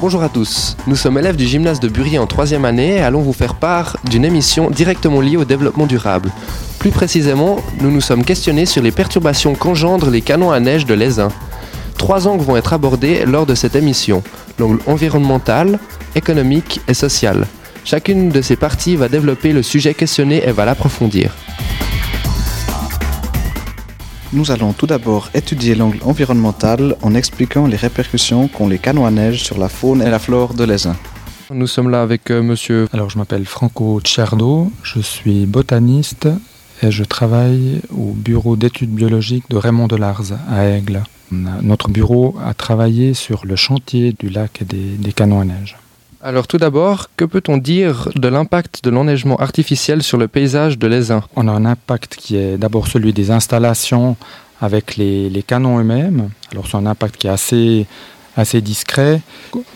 Bonjour à tous, nous sommes élèves du gymnase de Bury en troisième année et allons vous faire part d'une émission directement liée au développement durable. Plus précisément, nous nous sommes questionnés sur les perturbations qu'engendrent les canons à neige de l'Aisin. Trois angles vont être abordés lors de cette émission, l'angle environnemental, économique et social. Chacune de ces parties va développer le sujet questionné et va l'approfondir. Nous allons tout d'abord étudier l'angle environnemental en expliquant les répercussions qu'ont les canons à neige sur la faune et la flore de l'Aisin. Nous sommes là avec euh, monsieur. Alors je m'appelle Franco Cerdo, je suis botaniste et je travaille au bureau d'études biologiques de Raymond Delarze à Aigle. Notre bureau a travaillé sur le chantier du lac et des, des canons à neige. Alors tout d'abord, que peut-on dire de l'impact de l'enneigement artificiel sur le paysage de l'Aisin On a un impact qui est d'abord celui des installations avec les, les canons eux-mêmes. Alors c'est un impact qui est assez, assez discret,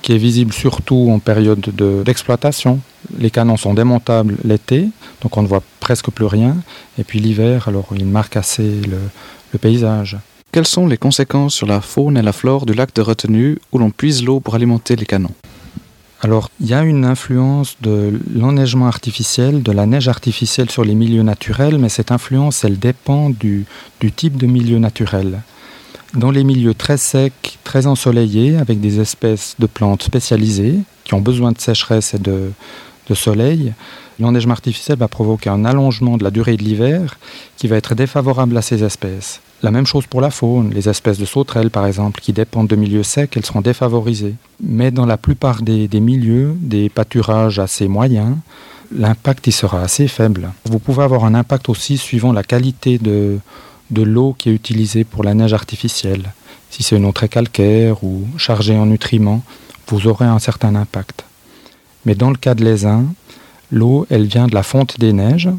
qui est visible surtout en période de- d'exploitation. les canons sont démontables l'été, donc on ne voit presque plus rien. Et puis l'hiver, alors il marque assez le, le paysage. Quelles sont les conséquences sur la faune et la flore du lac de retenue où l'on puise l'eau pour alimenter les canons? Alors, il y a une influence de l'enneigement artificiel, de la neige artificielle sur les milieux naturels, mais cette influence, elle dépend du, type de milieu naturel. Dans les milieux très secs, très ensoleillés, avec des espèces de plantes spécialisées qui ont besoin de sécheresse et de, de soleil, l'enneigement artificiel va provoquer un allongement de la durée de l'hiver qui va être défavorable à ces espèces. La même chose pour la faune. Les espèces de sauterelles, par exemple, qui dépendent de milieux secs, elles seront défavorisées. Mais dans la plupart des, milieux, des pâturages assez moyens, l'impact y sera assez faible. Vous pouvez avoir un impact aussi suivant la qualité de, de l'eau qui est utilisée pour la neige artificielle. Si c'est une eau très calcaire ou chargée en nutriments, vous aurez un certain impact. Mais dans le cas de l'Aisin, l'eau, elle vient de la fonte des neiges,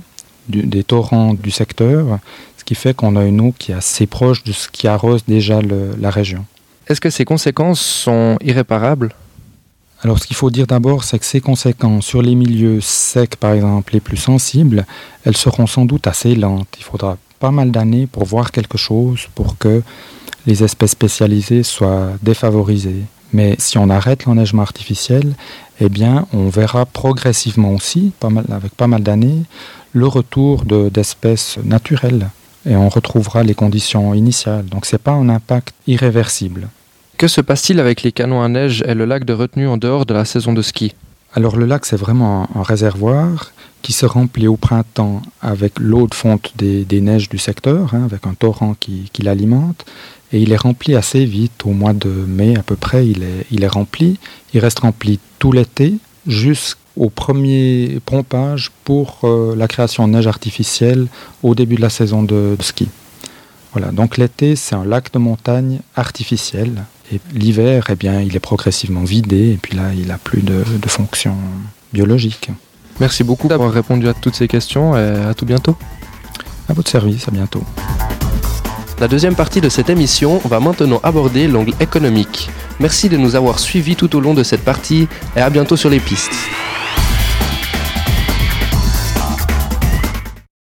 du- des torrents du secteur, ce qui fait qu'on a une eau qui est assez proche de ce qui arrose déjà le- la région. Est-ce que ces conséquences sont irréparables? Alors ce qu'il faut dire d'abord, c'est que ces conséquences sur les milieux secs, par exemple, les plus sensibles, elles seront sans doute assez lentes. Il faudra pas mal d'années pour voir quelque chose, pour que les espèces spécialisées soient défavorisées. Mais si on arrête l'enneigement artificiel, eh bien, on verra progressivement aussi, pas mal, avec pas mal d'années, le retour de- d'espèces naturelles. Et on retrouvera les conditions initiales. Donc ce n'est pas un impact irréversible. Que se passe-t-il avec les canons à neige et le lac de retenue en dehors de la saison de ski? Alors le lac, c'est vraiment un réservoir qui se remplit au printemps avec l'eau de fonte des, neiges du secteur, hein, avec un torrent qui, l'alimente. Et il est rempli assez vite, au mois de mai à peu près, il est, rempli. Il reste rempli tout l'été jusqu'au premier pompage pour euh, la création de neige artificielle au début de la saison de, ski. Voilà, donc l'été, c'est un lac de montagne artificiel. Et l'hiver, eh bien, il est progressivement vidé, et puis là, il n'a plus de fonction biologique. Merci beaucoup d'avoir répondu à toutes ces questions et à tout bientôt. À votre service, à bientôt. La deuxième partie de cette émission va maintenant aborder l'angle économique. Merci de nous avoir suivis tout au long de cette partie et à bientôt sur les pistes.